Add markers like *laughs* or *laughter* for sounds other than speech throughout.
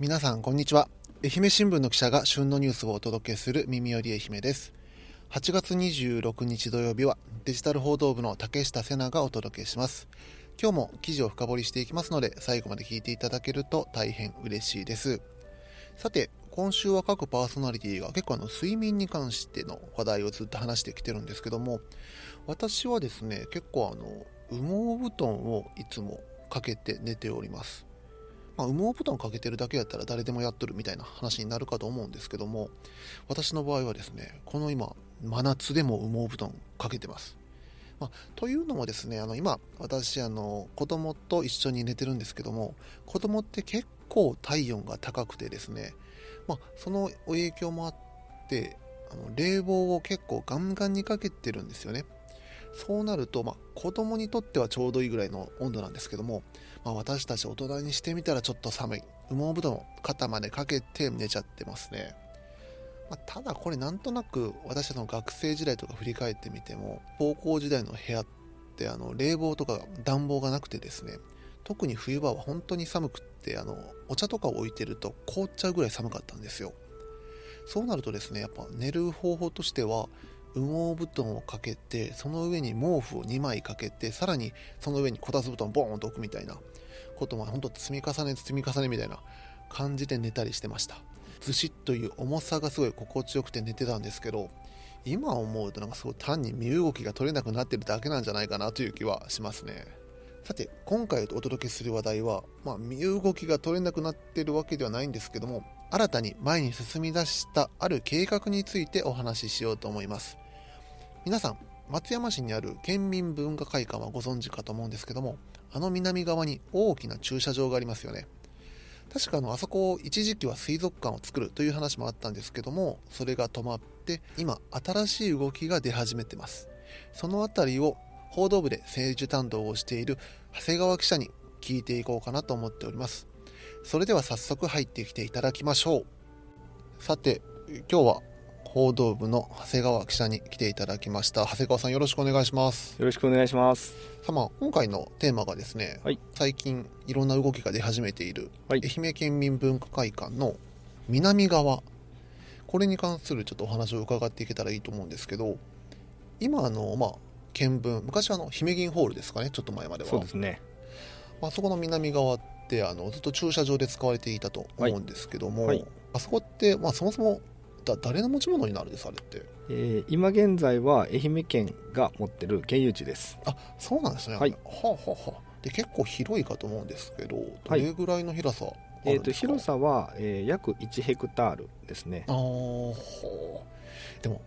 皆さんこんにちは。愛媛新聞の記者が旬のニュースをお届けする耳より愛媛です。8月26日土曜日はデジタル報道部の竹下瀬奈がお届けします。今日も記事を深掘りしていきますので最後まで聞いていただけると大変嬉しいです。さて今週は各パーソナリティが結構あの睡眠に関しての話題をずっと話してきてるんですけども私はですね結構あの羽毛布団をいつもかけて寝ております。まあ、羽毛布団かけてるだけやったら誰でもやっとるみたいな話になるかと思うんですけども私の場合はですねこの今真夏でも羽毛布団かけてます、まあ、というのもですねあの今私あの子供と一緒に寝てるんですけども子供って結構体温が高くてですね、まあ、その影響もあってあの冷房を結構ガンガンにかけてるんですよね。そうなると、まあ、子供にとってはちょうどいいぐらいの温度なんですけども、まあ、私たち大人にしてみたらちょっと寒い。羽毛布団を肩までかけて寝ちゃってますね、まあ、ただこれなんとなく私たちの学生時代とか振り返ってみても高校時代の部屋ってあの冷房とか暖房がなくてですね特に冬場は本当に寒くってあのお茶とかを置いてると凍っちゃうぐらい寒かったんですよ。そうなるとですねやっぱ寝る方法としては羽毛布団をかけてその上に毛布を2枚かけてさらにその上にこたつ布団ボーンと置くみたいなことも本当積み重ね積み重ねみたいな感じで寝たりしてました。ずしっという重さがすごい心地よくて寝てたんですけど今思うとなんかすごい単に身動きが取れなくなってるだけなんじゃないかなという気はしますね。さて今回お届けする話題は、まあ、身動きが取れなくなってるわけではないんですけども新たに前に進み出したある計画についてお話ししようと思います。皆さん松山市にある県民文化会館はご存知かと思うんですけどもあの南側に大きな駐車場がありますよね。確かあのあそこを一時期は水族館を作るという話もあったんですけどもそれが止まって今新しい動きが出始めてます。その辺りを報道部で政治担当をしている長谷川記者に聞いていこうかなと思っております。それでは早速入ってきていただきましょう。さて今日は報道部の長谷川記者に来ていただきました。長谷川さんよろしくお願いします。よろしくお願いします。さあまあ今回のテーマがですね、はい、最近いろんな動きが出始めている、はい、愛媛県民文化会館の南側。これに関するちょっとお話を伺っていけたらいいと思うんですけど今あのまあ見聞昔はあの姫銀ホールですかねちょっと前までは。そうですね、まあそこの南側ってあのずっと駐車場で使われていたと思うんですけども、はい、あそこって、まあ、そもそもだ誰の持ち物になるんですあれって、えー、今現在は愛媛県が持ってる県有地です。あそうなんですね。はい。はあ、はあはあ、で結構広いかと思うんですけどどれぐらいの広さ、はい、えーと、広さは、えー、約1ヘクタールですね。ああ。でも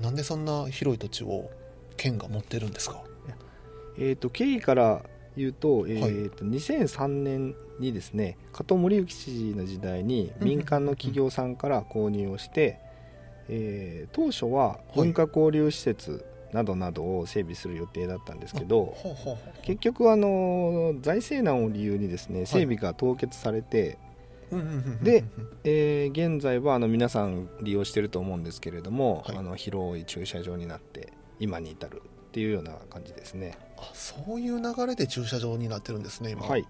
なんでそんな広い土地を県が持ってるんですか？えーと、経緯から言うと,、えーとはい、2003年にですね加藤森幸知事の時代に民間の企業さんから購入をして、えー、当初は文化交流施設などなどを整備する予定だったんですけど、結局あの財政難を理由にですね整備が凍結されて、で、えー、現在はあの皆さん利用してると思うんですけれども、はい、あの広い駐車場になって今に至るっていうような感じですね。あそういう流れで駐車場になってるんですね今。はい。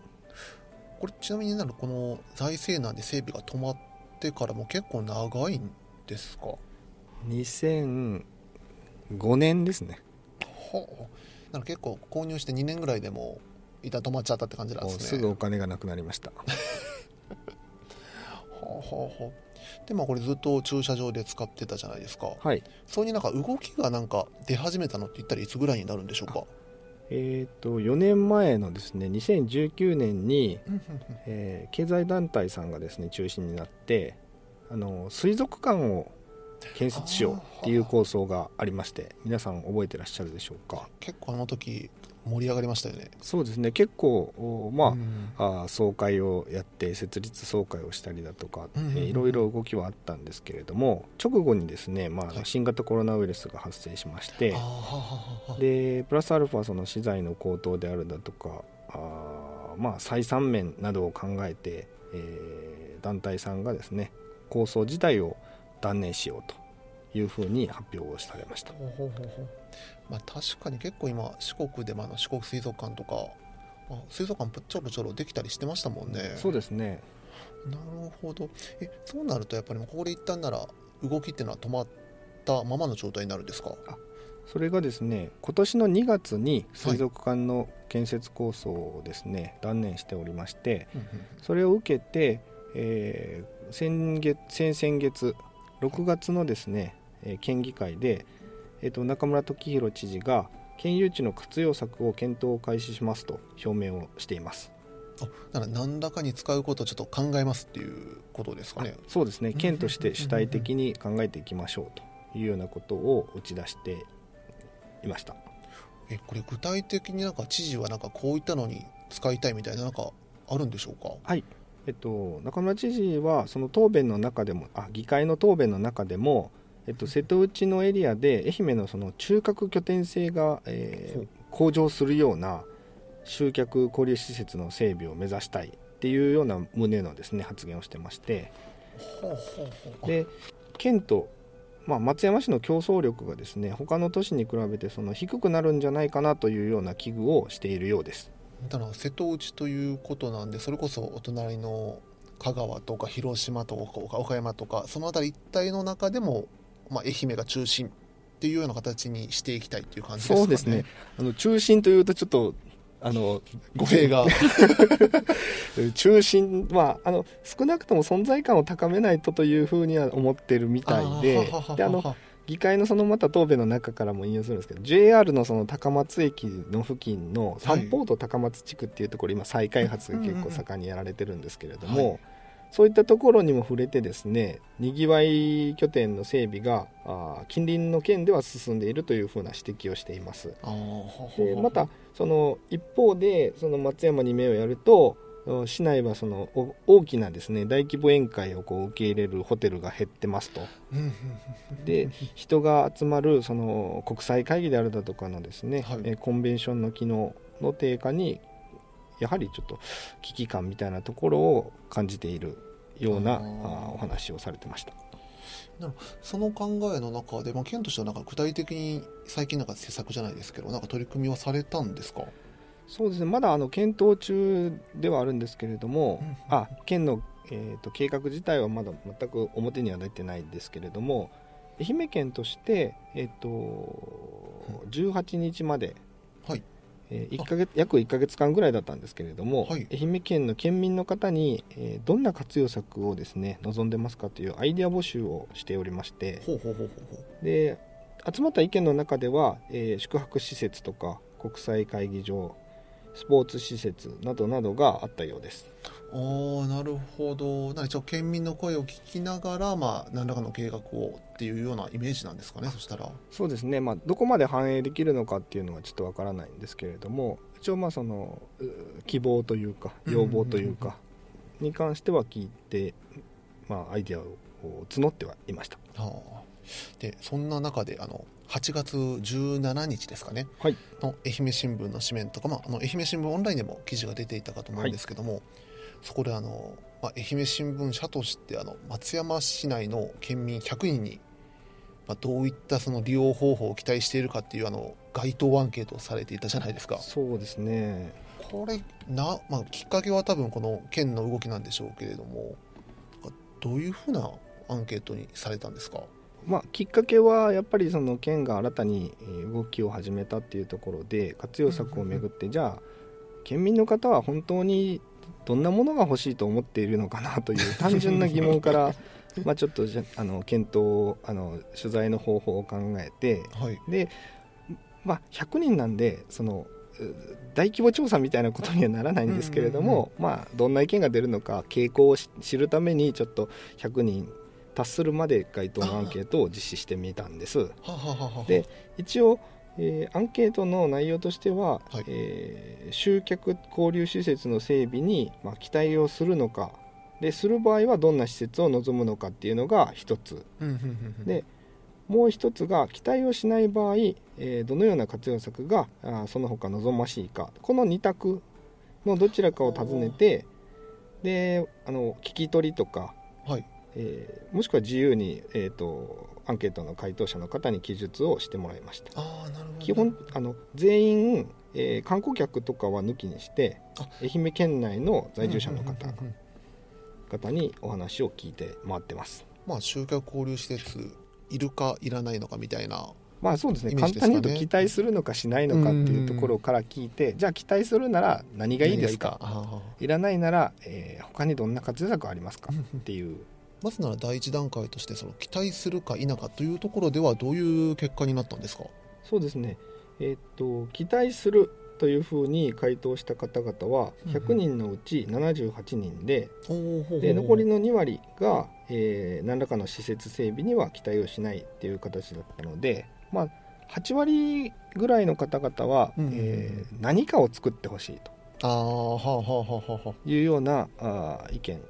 これちなみになるこの財政難で整備が止まってからも結構長いんですか？2005年ですね。はあなら結構購入して2年ぐらいでも一旦止まっちゃったって感じなんですね。すぐお金がなくなりました。はあはあはあでまあこれずっと駐車場で使ってたじゃないですか。はい。そういうなんか動きがなんか出始めたのって言ったらいつぐらいになるんでしょうか？えーと、4年前のですね2019年に、えー、経済団体さんがですね中心になってあの水族館を建設しようっていう構想がありまして皆さん覚えてらっしゃるでしょうか？結構あの時盛り上がりましたよね。そうですね。結構まあうん、あ総会をやって設立総会をしたりだとか、うんうんうん、いろいろ動きはあったんですけれども直後にですね、まあ、新型コロナウイルスが発生しまして、はい、でプラスアルファその資材の高騰であるだとかあまあ採算面などを考えて、えー、団体さんがですね構想自体を断念しようというふうに発表をされました。ほうほうほうほうまあ、確かに結構今四国でもあの四国水族館とか、まあ、水族館ちょろちょろできたりしてましたもんね。そうですね。なるほど。えそうなるとやっぱりここで一旦なら動きっていうのは止まったままの状態になるんですか？それがですね今年の2月に水族館の建設構想をですね、断念しておりましてそれを受けて、えー、先月先々月6月のですね、えー、県議会で、えーと、中村時弘知事が県有地の活用策を検討を開始しますと表明をしています。あだから何らかに使うことをちょっと考えますっていうことですかね。そうですね。県として主体的に考えていきましょうというようなことを打ち出していました。えこれ具体的になんか知事はなんかこういったのに使いたいみたいななんかあるんでしょうか？はい。えっと、中村知事はその答弁の中でもあ議会の答弁の中でも、えっと、瀬戸内のエリアで愛媛のその中核拠点性が、えー、向上するような集客交流施設の整備を目指したいっていうような旨のですね発言をしてまして。で県と、まあ、松山市の競争力がですね他の都市に比べてその低くなるんじゃないかなというような危惧をしているようです。だから瀬戸内ということなんでそれこそお隣の香川とか広島とか岡山とかその辺り一帯の中でも、まあ、愛媛が中心っていうような形にしていきたいっていう感じですかね。そうですね。あの中心というとちょっとあの語弊が。*laughs* 中心まああの少なくとも存在感を高めないとというふうには思ってるみたいでであの議会のそのまた答弁の中からも引用するんですけど JR のその高松駅の付近の三ポート高松地区っていうところ今再開発が結構盛んにやられてるんですけれども、そういったところにも触れてですねにぎわい拠点の整備があ近隣の県では進んでいるというふうな指摘をしています。でまたその一方でその松山に目をやると市内はその大きなですね大規模宴会をこう受け入れるホテルが減ってますと。で人が集まるその国際会議であるだとかのですね、はい、コンベンションの機能の低下にやはりちょっと危機感みたいなところを感じているようなあお話をされてました。その考えの中で、まあ、県としてはなんか具体的に最近なんか施策じゃないですけどなんか取り組みはされたんですか？そうですね。まだあの検討中ではあるんですけれども、うん、あ県の、えーと、計画自体はまだ全く表には出てないんですけれども愛媛県として、えーと、18日まで、はいえー、1ヶ月約1か月間ぐらいだったんですけれども、はい、愛媛県の県民の方に、えー、どんな活用策をですね望んでますかというアイデア募集をしておりましてで集まった意見の中では、えー、宿泊施設とか国際会議場スポーツ施設などなどがあったようです。あなるほど。一応県民の声を聞きながら、まあ、何らかの計画をっていうようなイメージなんですかねそしたら。そうですね、まあ、どこまで反映できるのかっていうのはちょっとわからないんですけれども一応まあその希望というか要望というかに関しては聞いて、まあ、アイデアを募ってはいました。はあ、でそんな中であの8月17日ですかね、はい、の愛媛新聞の紙面とか、まあ、あの愛媛新聞オンラインでも記事が出ていたかと思うんですけども、はい、そこであの、まあ、愛媛新聞社としてあの松山市内の県民100人に、まあ、どういったその利用方法を期待しているかっていうあの街頭アンケートをされていたじゃないですか。そうですね。これな、まあ、きっかけは多分この県の動きなんでしょうけれどもどういうふうなアンケートにされたんですか？まあ、きっかけはやっぱりその県が新たに動きを始めたっていうところで活用策をめぐってじゃあ県民の方は本当にどんなものが欲しいと思っているのかなという単純な疑問から *laughs* まあちょっとあの検討あの取材の方法を考えて、はい、で、まあ、100人なんでその大規模調査みたいなことにはならないんですけれども、まあ、どんな意見が出るのか傾向を知るためにちょっと100人達するまで該当のアンケートを実施してみたんです。で一応えー、アンケートの内容としては、はい、えー、集客交流施設の整備に、まあ、期待をするのかでする場合はどんな施設を望むのかっていうのが一つ。でもう一つが期待をしない場合、えー、どのような活用策があその他望ましいか。この2択のどちらかを尋ねてであの聞き取りとか、はい、えー、もしくは自由に、えーと、アンケートの回答者の方に記述をしてもらいました。あなるほど。基本あの全員、えー、観光客とかは抜きにして愛媛県内の在住者の方方にお話を聞いて回ってます。まあ集客交流施設いるかいらないのかみたいなまあそうですね。簡単に言うと期待するのかしないのかっていうところから聞いてじゃあ期待するなら何がいいですか？いらないなら、えー他にどんな活用策ありますか？ーっていうまずなら第一段階としてその期待するか否かというところではどういう結果になったんですか？そうですね。えーっと期待するというふうに回答した方々はうん100人のうち78人で,、ほうほうほうで残りの2割が、えー何らかの施設整備には期待をしないっていう形だったのでまあ8割ぐらいの方々は、うんえー何かを作ってほしいとああはあはあはあはいうようなあー意見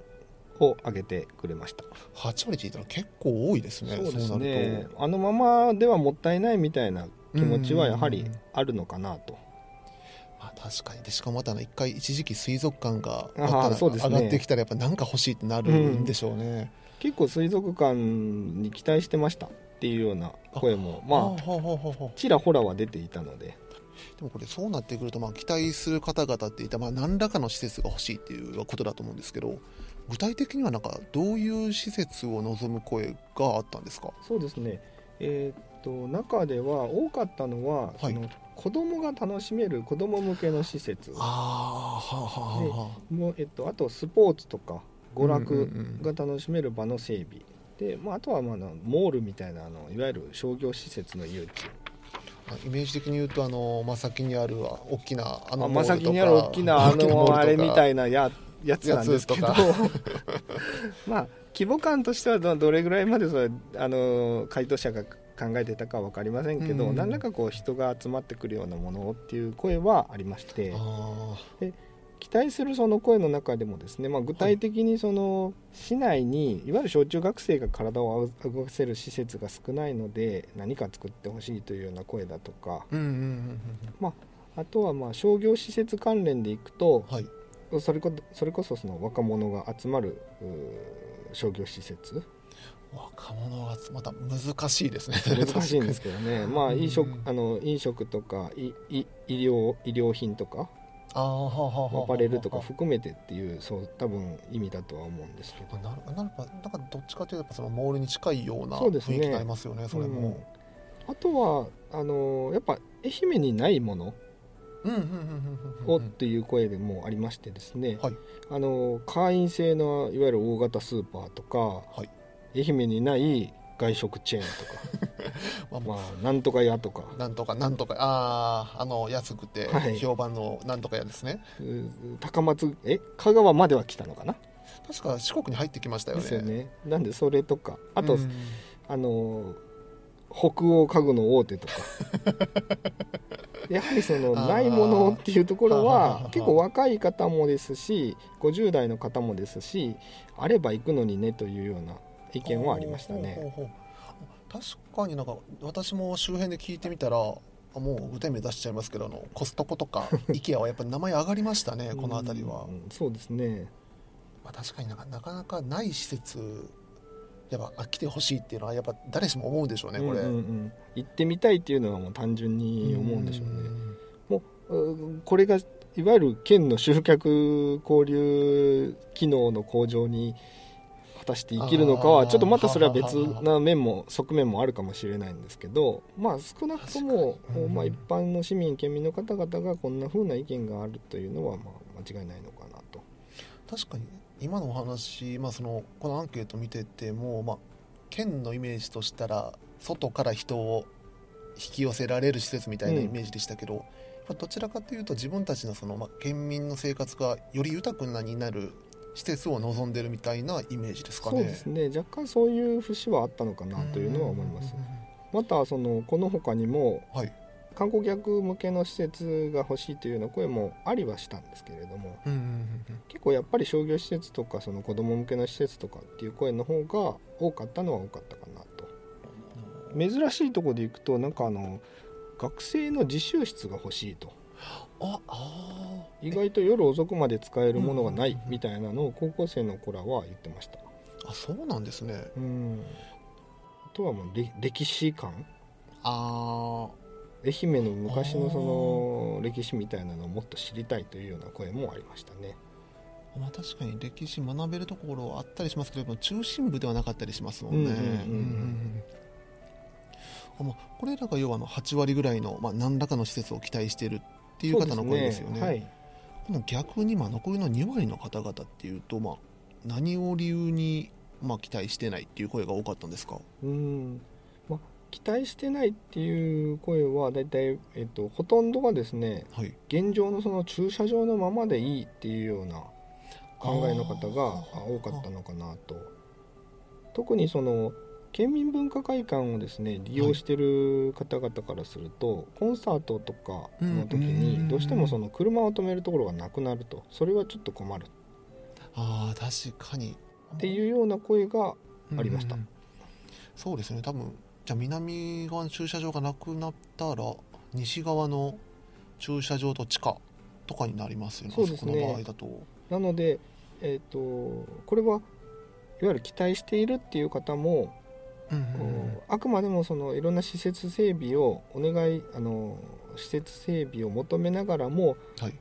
を挙げてくれました、あ8割聞いたら結構多いですね。そうですなねあのままではもったいないみたいな気持ちはやはりうん。あるのかなと。まあ、確かに。でしかもまた一回一時期水族館が上がってきたらやっぱ何か欲しいってなるんでしょうね、結構水族館に期待してましたっていうような声もまあ。ちらほらは出ていたので。でもこれそうなってくるとまあ期待する方々っていったらまあ何らかの施設が欲しいっていうことだと思うんですけど具体的にはなんかどういう施設を望む声があったんですか？そうですね。えーっと中では多かったのは、はい。その子供が楽しめる子供向けの施設。ああはあはもう、えっと、あとスポーツとか娯うん楽うんが楽しめる場の整備。で、まあ、あとはまあなモールみたいなあのいわゆる商業施設の誘致。イメージ的に言うとあの真先にある大きなあのあまさきにある大きなあのあれみたいいなややつなんですけど。や *laughs* まあ規模感としてはどどれぐらいまでそれあの回答者が考えてたかは分かりませんけど、うん。何らかこう人が集まってくるようなものっていう声はありまして。あ期待するその声の中でもですね、まあ、具体的にその市内にいわゆる小中学生が体を動かせる施設が少ないので何か作ってほしいというような声だとか。ーうんうんうんうん。あとはまあ商業施設関連でいくとはいそれこそれこそその若者が集まる商業施設？若者がまた難しいですね。難しいんですけどね。まあうん。飲食あの飲食とかいい医療医療品とか？アパレルとか含めてっていうそう多分意味だとは思うんですけど。なるなるなんかどっちかというとやっぱそのモールに近いような雰囲気になりますよねそれも、あとはあのやっぱ愛媛にないものをっていう声でもありましてですね、はい。あの会員制のいわゆる大型スーパーとか、はい。愛媛にない外食チェーンとか。*laughs* まあまあなんとか屋とか。なんとかなんとか。あああの安くてはい。評判のなんとか屋ですね、うー高松え香川までは来たのかな？確か四国に入ってきましたよね。ですよね。なんでそれとか。あと、うん。あの北欧家具の大手とか *laughs* やはりそのないものっていうところは結構若い方もですし50代の方もですしあれば行くのにねというような意見はありましたね。確かになんか私も周辺で聞いてみたらあもう具体名出しちゃいますけどあのコストコとか *laughs* IKEA はやっぱり名前上がりましたねこの辺りは、うんそうですね。まあ、確かになんかなかなかない施設やっぱあ来てほしいっていうのはやっぱ誰しも思うでしょうねこれ、うんうんうん行ってみたいっていうのはもう単純に思うんでしょうね。もううんこれがいわゆる県の集客交流機能の向上に果たして生きるのかはちょっとまたそれは別な面も側面もあるかもしれないんですけどまあ少なくともうんまあ、一般の市民県民の方々がこんな風な意見があるというのはまあ間違いないのかなと。確かに今のお話、まあ、そのこのアンケート見てても、まあ、県のイメージとしたら外から人を引き寄せられる施設みたいなイメージでしたけど、まあどちらかというと自分たちのその、まあ、県民の生活がより豊かになる施設を望んでるみたいなイメージですかね。そうですね若干そういう節はあったのかなというのは思います。またそのこの他にもはい観光客向けの施設が欲しいというような声もありはしたんですけれどもうんうんうん結構やっぱり商業施設とかその子供向けの施設とかっていう声の方が多かったのは多かったかなと。うん珍しいところでいくとなんかあの学生の自習室が欲しいと。ああー。意外と夜遅くまで使えるものがないうんうんうん。みたいなのを高校生の子らは言ってました。あそうなんですね。うん。あとはもうれ歴史館あ愛媛の昔のその歴史みたいなのをもっと知りたいというような声もありましたね。ーまあ、確かに歴史学べるところあったりしますけど中心部ではなかったりしますもんね。これらが要はあの8割ぐらいの、まあ、何らかの施設を期待しているっていう方の声ですよね。はい、この逆にまあ残りの2割の方々っていうと、まあ、何を理由にまあ期待してないっていう声が多かったんですか？うん。まあ、期待してないっていう声は大体、えっと、ほとんどがですねはい。現状のその駐車場のままでいいっていうような考えの方が多かったのかなと。特にその県民文化会館をですね利用してる方々からすると、コンサートとかの時うんにどうしてもその車を止めるところがなくなるとそれはちょっと困る。ああ確かに。っていうような声がありました。うん。そうですね。多分じゃあ南側の駐車場がなくなったら西側の駐車場と地下とかになりますよねそうですね。あそこの場合だと。なので、えー、とこれはいわゆる期待しているっていう方も、うんうん。こうあくまでもそのいろんな施設整備をお願いあの施設整備を求めながらもはい。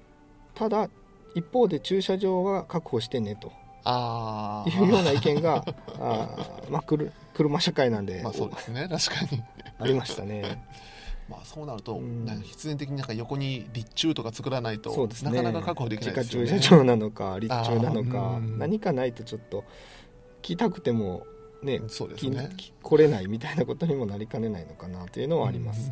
ただ一方で駐車場は確保してねとああいうような意見があ。ー、まあ、くる車社会なんで、まあそうですね。確かに。ありましたね。*laughs* まあそうなると、うん。なんか必然的になんか横に立中とか作らないとそうですね。なかなか確保できないですよね。駐車場なのか立中なのかうん。何かないとちょっと来たくてもねきそうですね。き来れないみたいなことにもなりかねないのかなというのはあります。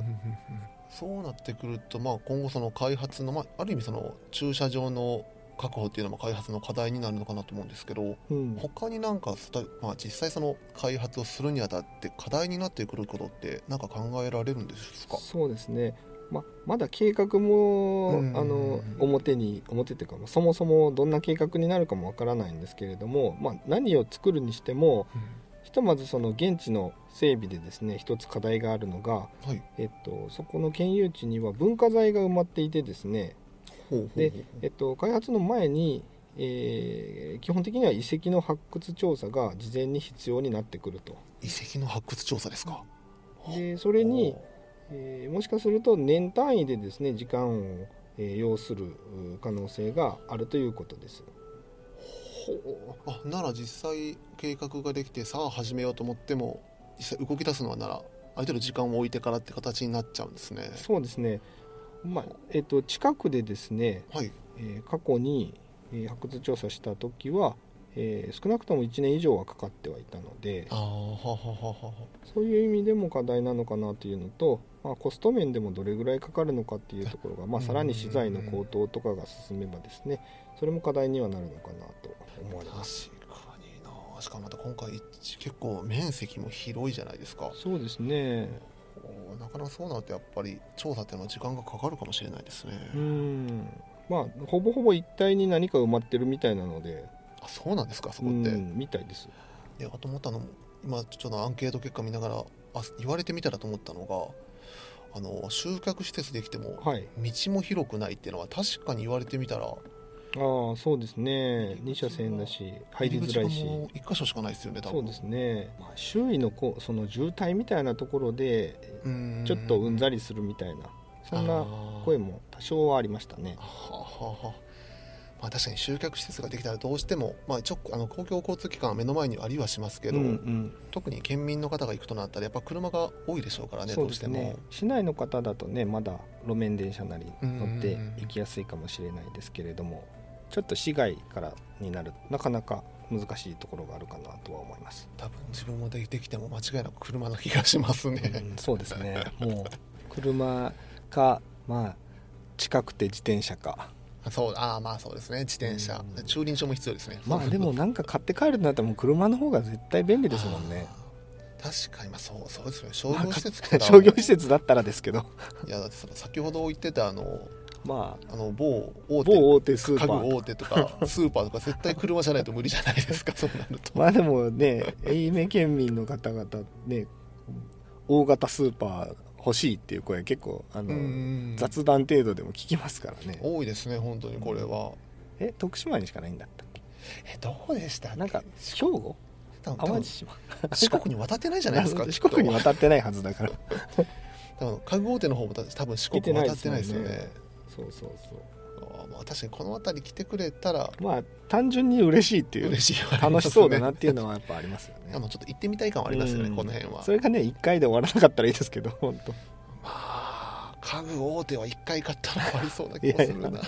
そうなってくると、まあ、今後その開発の、まあ、ある意味その駐車場の確保っていうのも開発の課題になるのかなと思うんですけどうん。他になんかまあ、実際その開発をするにあたって課題になってくることってなんか考えられるんですか？そうですね、ままだ計画も、うん。あの表に表っていうかそもそもどんな計画になるかもわからないんですけれども、まあ、何を作るにしてもひとまずその現地の整備でですね一つ課題があるのが、はい。えっと、そこの県有地には文化財が埋まっていてですね、でえっと、開発の前に、えー基本的には遺跡の発掘調査が事前に必要になってくると。遺跡の発掘調査ですか？でそれに、えーもしかすると年単位でですね時間を、えー要するう可能性があるということです。あなら実際計画ができてさあ始めようと思っても実際動き出すのはならある程度時間を置いてからって形になっちゃうんですね。そうですね、まあえっと近くでですね、はい。えー過去に、えー発掘調査した時は、えー少なくとも1年以上はかかってはいたのでああはははははそういう意味でも課題なのかなというのと、まあ、コスト面でもどれぐらいかかるのかっていうところが、まあ、うん。さらに資材の高騰とかが進めばですねそれも課題にはなるのかなと思われます。確かにな。しかもまた今回結構面積も広いじゃないですか。そうですねなかなかそうなるとやっぱり調査っていうのは時間がかかるかもしれないですね、うん。まあほぼほぼ一体に何か埋まってるみたいなので。あそうなんですかそこうって、んみたいです。であと思ったのも今ちょっとアンケート結果見ながらあ言われてみたらと思ったのがあの集客施設できてもはい。道も広くないっていうのは確かに言われてみたらああそうですね。2車線だし入りづらいし。入り口がもう一箇所しかないですよね多分。そうですね、まあ、周囲のこうその渋滞みたいなところでうん。ちょっとうんざりするみたいなそんな声も多少はありましたね。はあはあはあまあ、確かに集客施設ができたらどうしても、まあ、一応あの公共交通機関は目の前にありはしますけど、うんうん。特に県民の方が行くとなったらやっぱ車が多いでしょうからねそうどうしても、市内の方だとねまだ路面電車なりうん乗って行きやすいかもしれないですけれどもちょっと市外からになるなかなか難しいところがあるかなとは思います、多分自分もでできても間違いなく車の気がしますね、うんそうですね。もう車かまあ近くて自転車か。そうああまあそうですね。自転車、うん。駐輪場も必要ですね。まあでもなんか買って帰るとなったらもう車の方が絶対便利ですもんね。確かにまあそうそうですよね。商まあ業施設って商業施設だったらですけど。いやだってその先ほど言ってたあのまあの某大あ手某大手スーパ家具ー大手とかスーパーとか絶対車じゃないと無理じゃないですか *laughs* そうなると。まあでもね愛媛県民の方々ね大型スーパー欲しいっていう声結構あの、うん雑談程度でも聞きますからね。多いですね本当にこれは、え徳島にしかないんだったっけ？えどうでしたなんか兵庫？淡路島。四国に渡ってないじゃないですか *laughs* 四国に渡ってないはずだから。*laughs* 多分家具大手の方も多分四国渡ってないですよねそうそうそう。まあ確かにこの辺り来てくれたらまあ単純に嬉しいっていう嬉しい、楽しそうだなっていうのはやっぱありますよね。あのちょっと行ってみたい感はありますよね、うん。この辺は。それがね1回で終わらなかったらいいですけど。本当まあ家具大手は1回買ったら終わりそうな気がするな。ま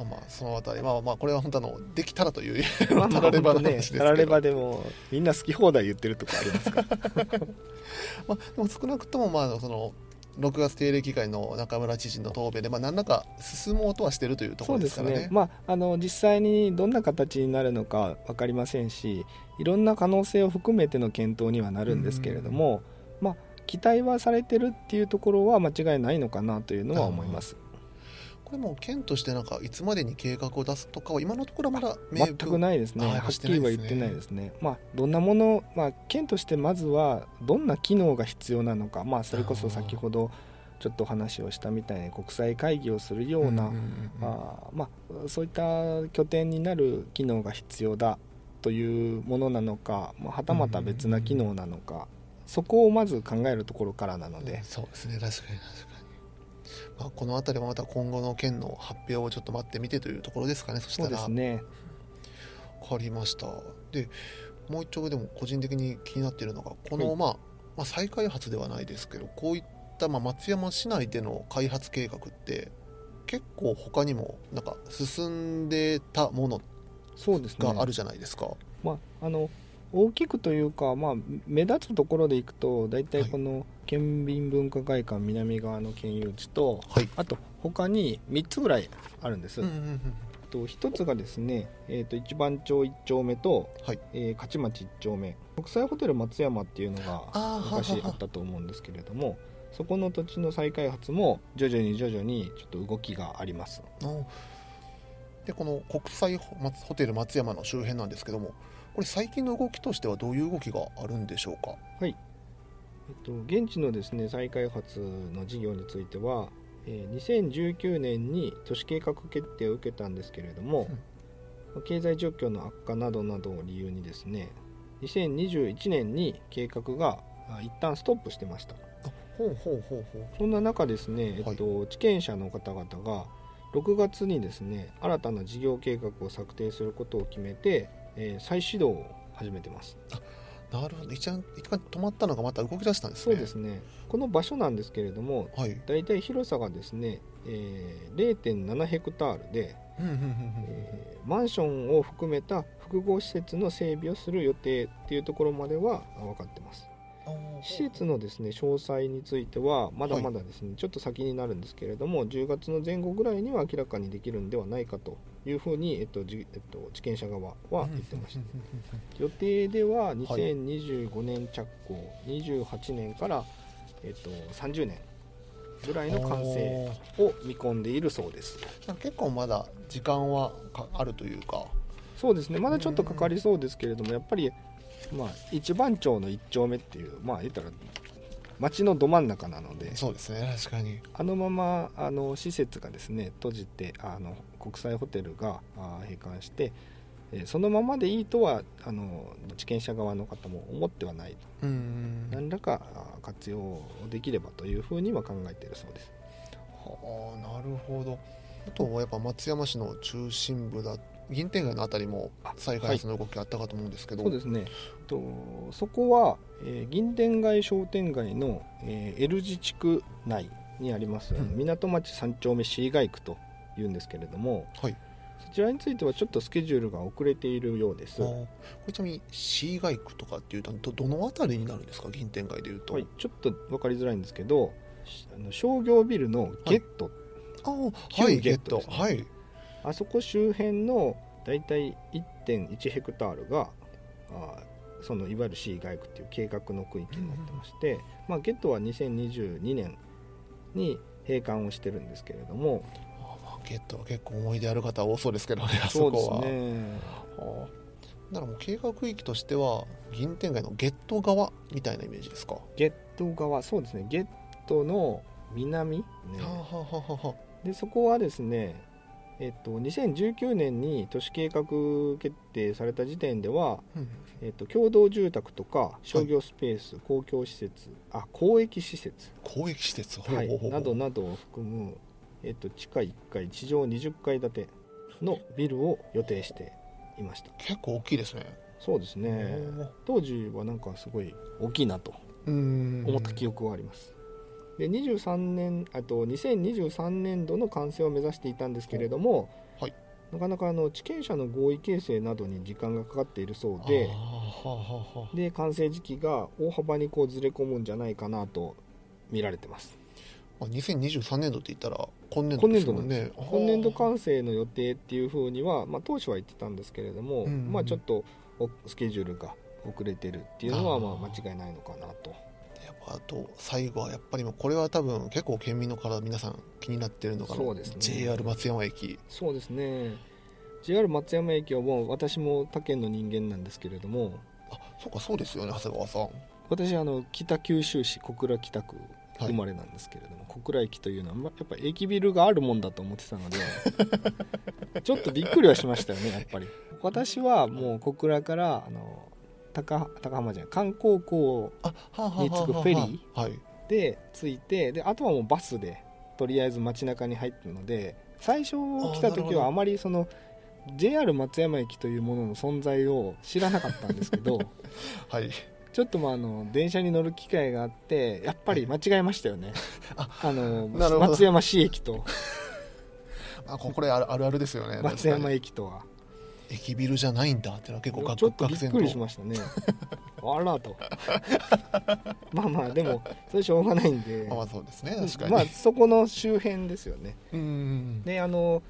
あまあそのあたり。まあまあこれは本当あのできたらというまあまあたらればの話ですけど。たらればでもみんな好き放題言ってるとこありますから。*laughs* まあ、でも少なくともまあその6月定例議会の中村知事の答弁で、まあ、何らか進もうとはしてるというところですからね。ね。まああの実際にどんな形になるのか分かりませんしいろんな可能性を含めての検討にはなるんですけれども、まあ期待はされてるっていうところは間違いないのかなというのは思いますこれも県としてなんかいつまでに計画を出すとかは今のところはまだ明全くないですね。はいですね。りは言ってないですね。まあどんなもの、まあ、県としてまずはどんな機能が必要なのか。まあそれこそ先ほどちょっとお話をしたみたいに国際会議をするような、んんんあーまあ、そういった拠点になる機能が必要だというものなのか、まあ、はたまた別な機能なのか、そこをまず考えるところからなので、そうですね。確かに確かに、まあ、この辺りもまた今後の県の発表をちょっと待ってみてというところですかねそしそうたらですね。分かりました。でもう一丁でも個人的に気になっているのがこの、はい。まあ、まあ再開発ではないですけどこういった、まあ、松山市内での開発計画って結構他にもなんか進んでたものがあるじゃないですか、まあ、あの大きくというか、まあ、目立つところでいくと大体この県民文化会館南側の県有地とはい。あと他に3つぐらいあるんです、うんうんうんと1つがですね、えー、と一番町1丁目と、はい。えー勝町1丁目。国際ホテル松山っていうのが昔あったと思うんですけれどもそこの土地の再開発も徐々に徐々にちょっと動きがあります。あでこの国際ホテル松山の周辺なんですけどもこれ最近の動きとしてはどういう動きがあるんでしょうか？えっと、現地のですね再開発の事業については、えー2019年に都市計画決定を受けたんですけれども、経済状況の悪化などなどを理由にですね2021年に計画があ一旦ストップしてました。あほうほうほうほう。そんな中ですね、えっと地権者の方々が6月にですね新たな事業計画を策定することを決めて、えー再始動を始めてます。なるほど。一旦一回止まったのがまた動き出したんですね。そうですね。この場所なんですけれどもはい。だいたい広さがですね、えー0.7ヘクタールで、えーマンションを含めた複合施設の整備をする予定っていうところまではあ分かってます。施設のですね詳細についてはまだまだですね、ちょっと先になるんですけれども10月の前後ぐらいには明らかにできるんではないかというふうに、えっとじえっと、地権者側は言ってました。予定では2025年着工、28年から、えっと、30年ぐらいの完成を見込んでいるそうです。結構まだ時間はかあるというか。そうですね。まだちょっとかかりそうですけれどもやっぱり、まあ、一番町の一丁目っていうまあ言ったら町のど真ん中なのでそうですね。確かに。あのままあの施設がですね閉じてあの国際ホテルがあ閉館してえーそのままでいいとはあの地権者側の方も思ってはないうん何らかあ活用できればというふうには考えているそうです。はあなるほど。あとはやっぱ松山市の中心部だ銀天街のあたりも再開発の動きあったかと思うんですけど、そうですね。とそこは、えー銀天街商店街の、えー L 字地区内にあります、うん。港町三丁目 C 街区というんですけれどもはい。そちらについてはちょっとスケジュールが遅れているようです。あー。これちなみに C 街区とかっていうとどどのあたりになるんですか？銀天街でいうと、はい、ちょっと分かりづらいんですけどしあの商業ビルのゲット、あー旧はいゲットはい。あそこ周辺のだいたい1.1ヘクタールがあそのいわゆる C 街区っていう計画の区域になってまして、まあ、ゲットは2022年に閉館をしてるんですけれどもゲットは結構思い出ある方多そうですけどね *laughs* あそこは。ねあ。ーだからもう計画区域としては銀天街のゲット側みたいなイメージですか、ゲット側そうですね。ゲットの南、ね、はあはあはでそこはですねえっと、2019年に都市計画決定された時点では、うんえっと、共同住宅とか商業スペース、公共施設あ公益施設、公益施設？はい。などなどを含む、えっと、地下1階地上20階建てのビルを予定していました。結構大きいですね。そうですね。当時はなんかすごい大きいなと思った記憶はあります。で23年あと2023年度の完成を目指していたんですけれども、はい、なかなかあの地権者の合意形成などに時間がかかっているそうでで完成時期が大幅にこうずれ込むんじゃないかなと見られてます2023年度って言ったら今年度ですもんね。今年度完成の予定っていうふうには、まあ、当初は言ってたんですけれども、うんうん、まあ、ちょっとスケジュールが遅れてるっていうのはまあ間違いないのかなと。あと最後はやっぱりもこれは多分結構県民の方皆さん気になってるのかな。そうです、ね、JR 松山駅。そうですね。JR 松山駅はもう私も他県の人間なんですけれども。あそうかそうですよね長谷川さん。私あの北九州市小倉北区生まれなんですけれども、はい、小倉駅というのはやっぱ駅ビルがあるもんだと思ってたので *laughs* ちょっとびっくりはしましたよねやっぱり。私はもう小倉からあの高高浜じゃない観光港に着くフェリーで着いてであとはもうバスでとりあえず街中に入ってるので最初来た時はあまりその JR 松山駅というものの存在を知らなかったんですけど、*laughs* はい、ちょっとまああの電車に乗る機会があってやっぱり間違えましたよね、*laughs* あの松山市駅と。*laughs* あこれあるあるですよね *laughs* 松山駅とは。駅ビルじゃないんだってのは結構ちょっとびっくりしましたね。あらと。まあまあでもそれしょうがないんで。まあそうですね確かに。まあそこの周辺ですよね。うんであの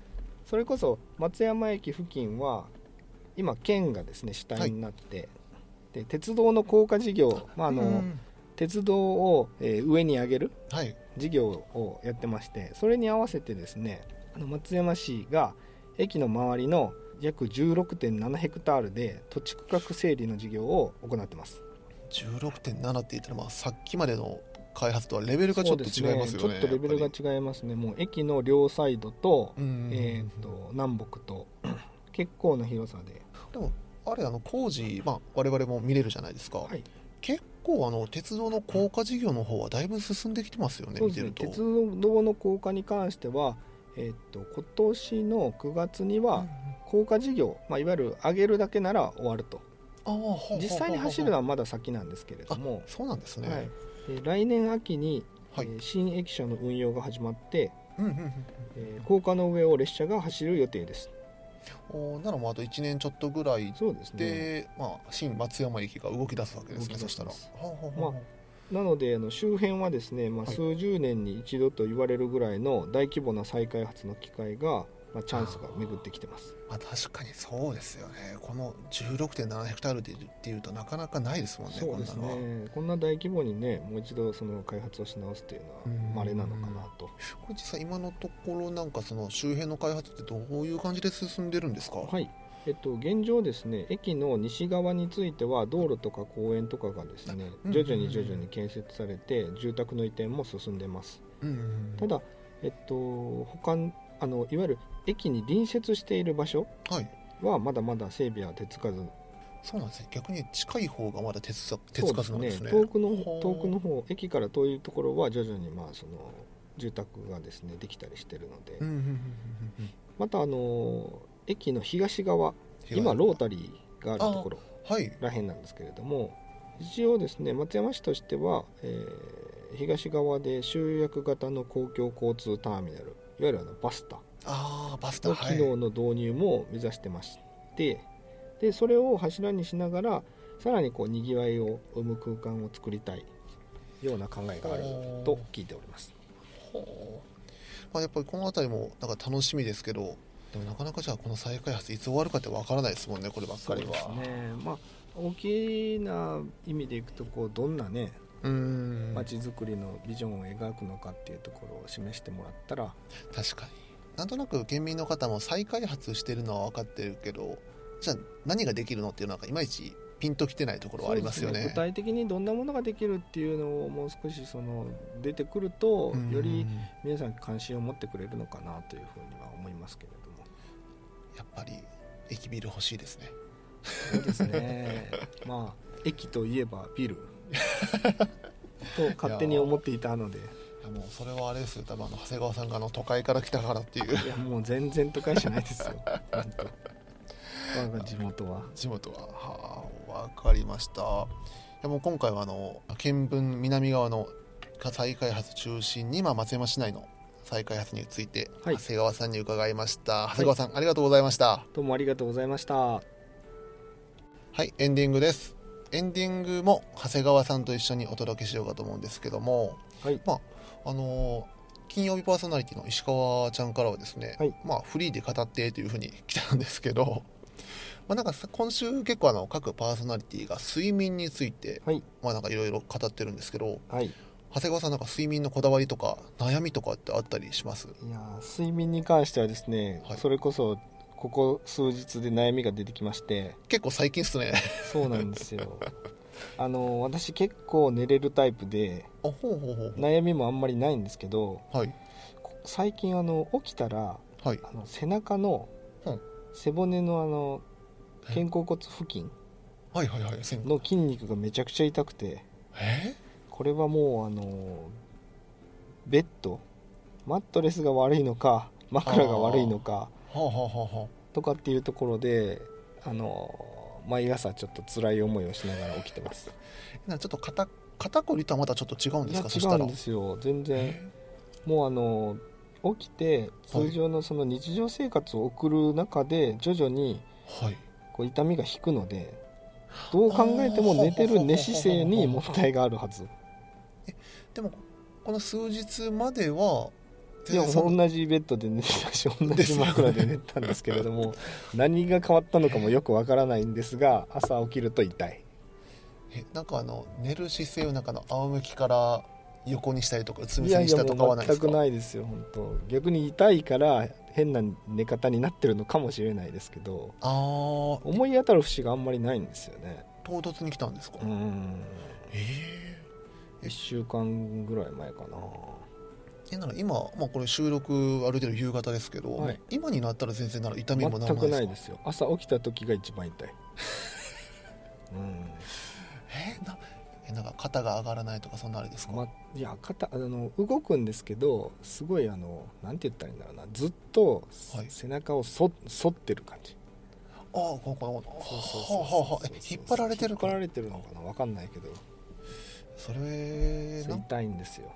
それこそ松山駅付近は今県がですね主体になって、はいで鉄道の高架事業、まああの鉄道を、えー、上に上げる事業をやってまして、それに合わせてですねあの松山市が駅の周りの約16.7ヘクタールで土地区画整理の事業を行ってます。16.7って言ったらまあさっきまでの開発とはレベルがちょっと違いますよね、ね、ちょっとレベルが違いますね。もう駅の両サイドと,、えーと南北と *clears throat* 結構な広さで。でもあれあの工事、まあ、我々も見れるじゃないですか、はい、結構あの鉄道の高架事業の方はだいぶ進んできてますよね、見てると。鉄道の高架に関しては、えー、っと今年の9月には高架事業、まあ、いわゆる上げるだけなら終わると。実際に走るのはまだ先なんですけれども。そうなんですね、はい、来年秋に、はい、えー、新駅舎の運用が始まって、えー、高架の上を列車が走る予定です。おならもうあと1年ちょっとぐらいそうですね、まあ、新松山駅が動き出すわけですねそしたら。まあなのであの周辺はですね、まあ、数十年に一度と言われるぐらいの大規模な再開発の機会がまあ、チャンスが巡ってきてます、まあ、確かにそうですよね。この16.7ヘクタールっていうとなかなかないですもんねそうですね。こんな大規模にねもう一度その開発をし直すっていうのはまれなのかなと。これ実際今のところなんかその周辺の開発ってどういう感じで進んでるんですか？はい。えっと、現状ですね駅の西側については道路とか公園とかがですね徐々に徐々に建設されて住宅の移転も進んでます、ただ、えっと、他あのいわゆる駅に隣接している場所はまだまだ整備は手つかず。そうなんですね。逆に近い方がまだ手つ手つかずなんですね。遠くの遠くの方駅から遠いところは徐々にまあその住宅がですねできたりしてるので、またあの駅の東側今ロータリーがあるところらへんなんですけれども、はい、一応ですね松山市としては、えー、東側で集約型の公共交通ターミナルいわゆるあのバスタあバスタの機能の導入も目指してまして、はい、でそれを柱にしながらさらにこうにぎわいを生む空間を作りたいような考えがあると聞いております。まあ、やっぱりこの辺りもなんか楽しみですけどでもなかなかじゃあこの再開発いつ終わるかってわからないですもんねこればっかりは。ね。まあ、大きな意味でいくとこうどんなね街づくりのビジョンを描くのかっていうところを示してもらったら確かになんとなく県民の方も再開発してるのは分かってるけどじゃあ何ができるのっていうのはいまいちピンときてないところはありますよね、ね、具体的にどんなものができるっていうのをもう少しその出てくるとより皆さん関心を持ってくれるのかなというふうには思いますけれども。やっぱり駅ビル欲しいですね。そうですね。*laughs* まあ駅といえばビル。*laughs* と勝手に思っていたのでもうそれはあれですよ。多分あの長谷川さんがあの都会から来たからっていう。いやもう全然都会じゃないですよ。地元は。地元は。はあ分かりました。いやもう今回はあの見聞南側の再開発中心に、まあ、松山市内の再開発について、はい。長谷川さんに伺いました。長谷川さん、ありがとうございました。どうもありがとうございました。はいエンディングです。エンディングも長谷川さんと一緒にお届けしようかと思うんですけどもはい。まああの金曜日パーソナリティの石川ちゃんからはですね、はい。まあ、フリーで語ってというふうに来たんですけど、*laughs* まあ、なんかさ今週結構あの各パーソナリティが睡眠について、はい。まあ、なんかいろいろ語ってるんですけどはい。長谷川さんなんか睡眠のこだわりとか悩みとかってあったりします？いやー睡眠に関してはですね、はい。それこそここ数日で悩みが出てきまして。結構最近っすね。*laughs* そうなんですよあの私結構寝れるタイプで悩みもあんまりないんですけどはい。こ最近あの起きたらはい。あの背中のうん背骨のあのえ？肩甲骨付近の筋肉がめちゃくちゃ痛くてえ？これはもうあのベッドマットレスが悪いのか枕が悪いのかとかっていうところであの毎朝ちょっと辛い思いをしながら起きてます。ちょっと肩肩こりとはまたちょっと違うんですか？そしたら。違うんですよ。全然。え？もうあの起きて通常のその日常生活を送る中で徐々にはい。こう痛みが引くのでどう考えても寝てる寝姿勢に問題があるはず。でもこの数日まではいや同じベッドで寝てたし同じ枕で寝てたんですけれども *laughs* 何が変わったのかもよくわからないんですが朝起きると痛い。えなんかあの寝る姿勢をなんかあの仰向きから横にしたりとかうつ伏せにしたとかはないですか？くないですよ本当。逆に痛いから変な寝方になってるのかもしれないですけどああ思い当たる節があんまりないんですよね。唐突に来たんですか、うん。え1週間ぐらい前かなええなら今、まあ、これ収録ある程度夕方ですけど、はい。今になったら全然なら痛みもなん全くないでですすよ。朝起きた時が一番痛い。うんかえなえなんか肩が上がらないとかそんなあれですか、ま、いや肩あの動くんですけどすごいあのなんて言ったらいいんだろうな。ずっと、はい。背中をそ反ってる感じ。ああこここそうそうそうはあはあはあえ引っ張られてるから引っ張られてるのかな？わかんないけど。それなん痛いんですよ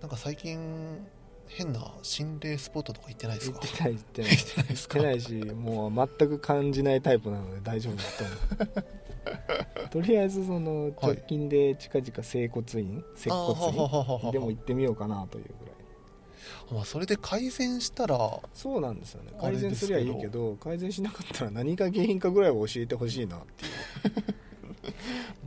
なんか最近変な心霊スポットとか行ってないですか？言ってない言ってない。行ってないしもう全く感じないタイプなので大丈夫だと思う。*laughs* とりあえずその直近で近々整骨院接骨院でも行ってみようかなというぐらい。まあ、それで改善したらそうなんですよね。改善すりゃいいけど改善しなかったら何が原因かぐらいは教えてほしいなっていう。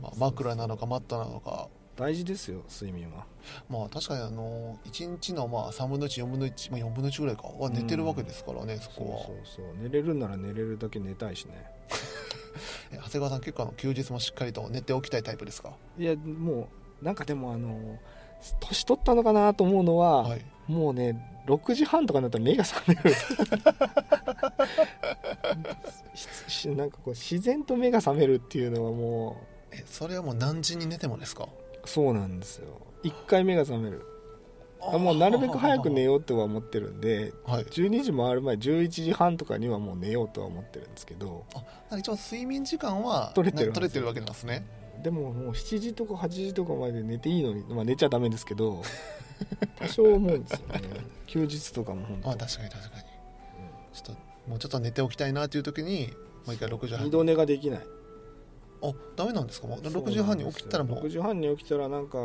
*laughs* まあ、枕なのかマットなのか大事ですよ睡眠は。まあ確かにあの1日のまあ3分の14分の1、まあ、4分の1ぐらいかは寝てるわけですからね、そそうこは。そうそう寝れるなら寝れるだけ寝たいしね。*laughs* え長谷川さん結構あの休日もしっかりと寝ておきたいタイプですか？いやもうなんかでもあの年取ったのかなと思うのは、はい。もうね6時半とかになったら目が覚める。*laughs* なんかこう自然と目が覚めるっていうのはもえそれはもう何時に寝てもですか？うそうなんですよ。一回目が覚める。あもうなるべく早く寝ようとは思ってるんではい。12時回る前11時半とかにはもう寝ようとは思ってるんですけど。あ一応睡眠時間は取れてるな取れてるわけなんですね。でももう7時とか8時とかまで寝ていいのに、まあ、寝ちゃダメですけど *laughs* 多少思うんですよね。休日とかも本当。あ確かに確かに。ちょっともうちょっと寝ておきたいなという時にもう一回6時半。二度寝ができないあダメなんですか？もう6時半に起きたらも6う時半に起きたらなんか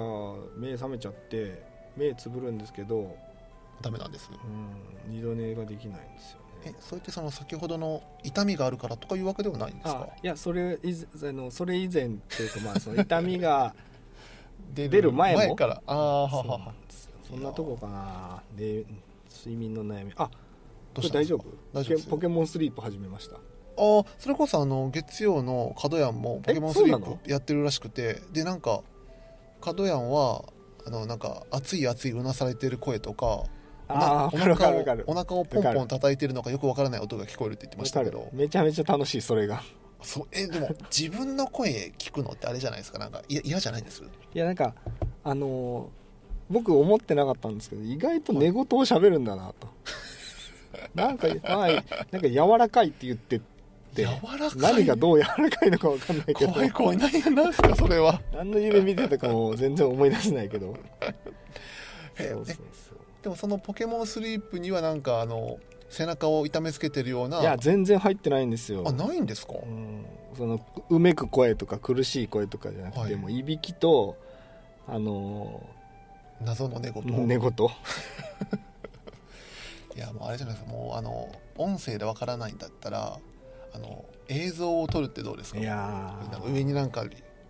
目覚めちゃって目つぶるんですけど、ダメなんですうん、二度寝ができないんですよね。えそれってその先ほどの痛みがあるからとかいうわけではないんですあかいやそれ以前あのそれ以前っていうかまあ *laughs* その痛みが出出る前も？から。ああははそんなとこかな。で睡眠の悩み。あこれ大丈夫？大丈夫ポケモンスリープ始めましたああそれこそあの月曜の角屋もポケモンスリープやってるらしくてでなんか角屋はあのなんか熱い熱いうなされてる声とかあーお腹ををポンポン叩いてるのかよくわからない音が聞こえるって言ってましたけわどめちゃめちゃ楽しいそれが。そうえでも自分の声聞くのってあれじゃないですか？なんかいや嫌じゃないです？いやなんかあのー僕思ってなかったんですけど意外と寝言を喋るんだなと。*laughs* なんか、まあ、なんか柔らかいって言ってって柔らかい何がどう柔らかいのか分かんないけど。怖い怖い。何が何すかそれは。何の夢見てたかも全然思い出せないけど。*laughs* えそうそうそう。でもそのポケモンスリープにはなんかあの背中を痛めつけてるような。いや全然入ってないんですよ。あないんですか、うん、そのうめく声とか苦しい声とかじゃなくて、はい。もういびきとあの謎の寝言ー寝言。*laughs* いやもうあれじゃないですか。もうあの音声でわからないんだったらあの映像を撮るってどうですか？いや上になんか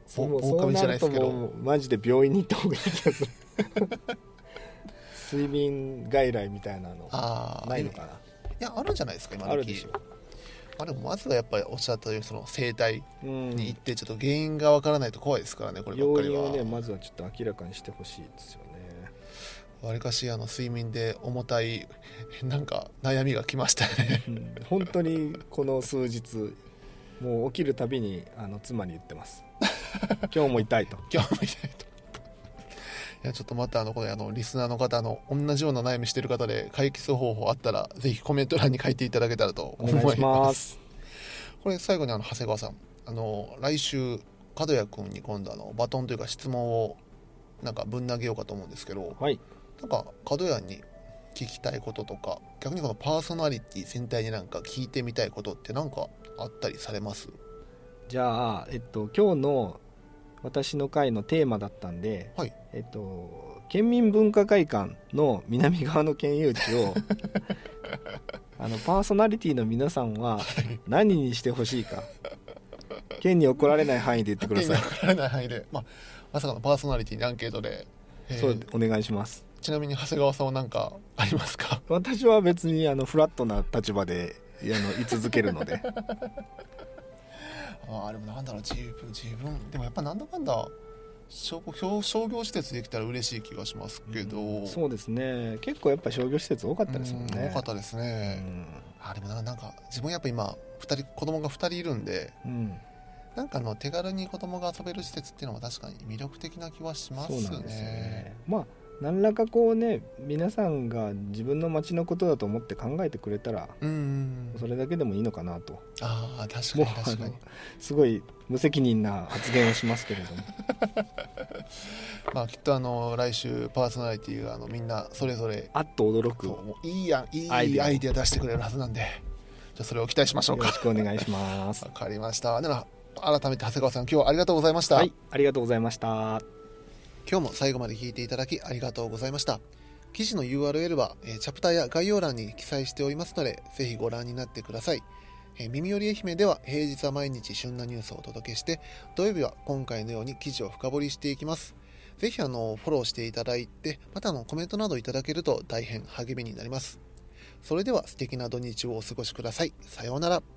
そう棒そうなるとじゃないですけど。マジで病院に行った方がいい気がする。睡眠外来みたいなの。ないのかいやあるんじゃないですか今あるでしょ。まあでもまずはやっぱりおっしゃったようにその生態うん。に行ってちょっと原因がわからないと怖いですからねこればっかりは。ねまずはちょっと明らかにしてほしいですよねわりかしあの睡眠で重たい *laughs* なんか悩みが来ましたよね。うん。本当にこの数日もう起きるたびにあの妻に言ってます。*laughs* 今日も痛いと。今日も痛いと。いやちょっとまたあのこれあのリスナーの方の同じような悩みしてる方で解決方法あったらぜひコメント欄に書いていただけたらと思います。お願いします。これ最後にあの長谷川さん。あの来週角谷君に今度あのバトンというか質問をなんかぶん投げようかと思うんですけどはいなんか角谷に聞きたいこととか逆にこのパーソナリティ全体になんか聞いてみたいことってなんかあったりされます？じゃあ、えっと、今日の私の会のテーマだったんで、はい。えっと、県民文化会館の南側の県有地を *laughs* あのパーソナリティの皆さんは何にしてほしいか？県に怒られない範囲で言ってください。分からない範囲で、まあ、まさかのパーソナリティにアンケートで、えー。そうお願いしますちなみに長谷川さんは何かありますか？*laughs* 私は別にあのフラットな立場であの居続けるので。*laughs* ああでもなんだろう自分自分でもやっぱなんだかんだ商商商業施設できたら嬉しい気がしますけど、そうですね。結構やっぱ商業施設多かったですもんうんね多かったですね、あでもななんか自分やっぱ今二人子供が2人いるんでうん、うんなんかあの手軽に子供が遊べる施設っていうのは確かに魅力的な気はしますね。そうなんですよね。まあ何らかこうね皆さんが自分の町のことだと思って考えてくれたらうん。うんそれだけでもいいのかなと。ああ確かに確かに。すごい無責任な発言をしますけれども。*laughs* まあきっとあの来週パーソナリティがあのみんなそれぞれあっと驚く。いいやんいいアイデアをア出してくれるはずなんで。じゃあそれを期待しましょうか。ろしくお願いします。*laughs* わかりました。では改めて長谷川さん今日はありがとうございました、はいありがとうございました今日も最後まで聞いていただきありがとうございました。記事の URL は、えチャプターや概要欄に記載しておりますのでぜひご覧になってください、え耳より愛媛では平日は毎日旬なニュースをお届けして土曜日は今回のように記事を深掘りしていきます。ぜひあのフォローしていただいてまたのコメントなどいただけると大変励みになります。それでは素敵な土日をお過ごしください。さようなら。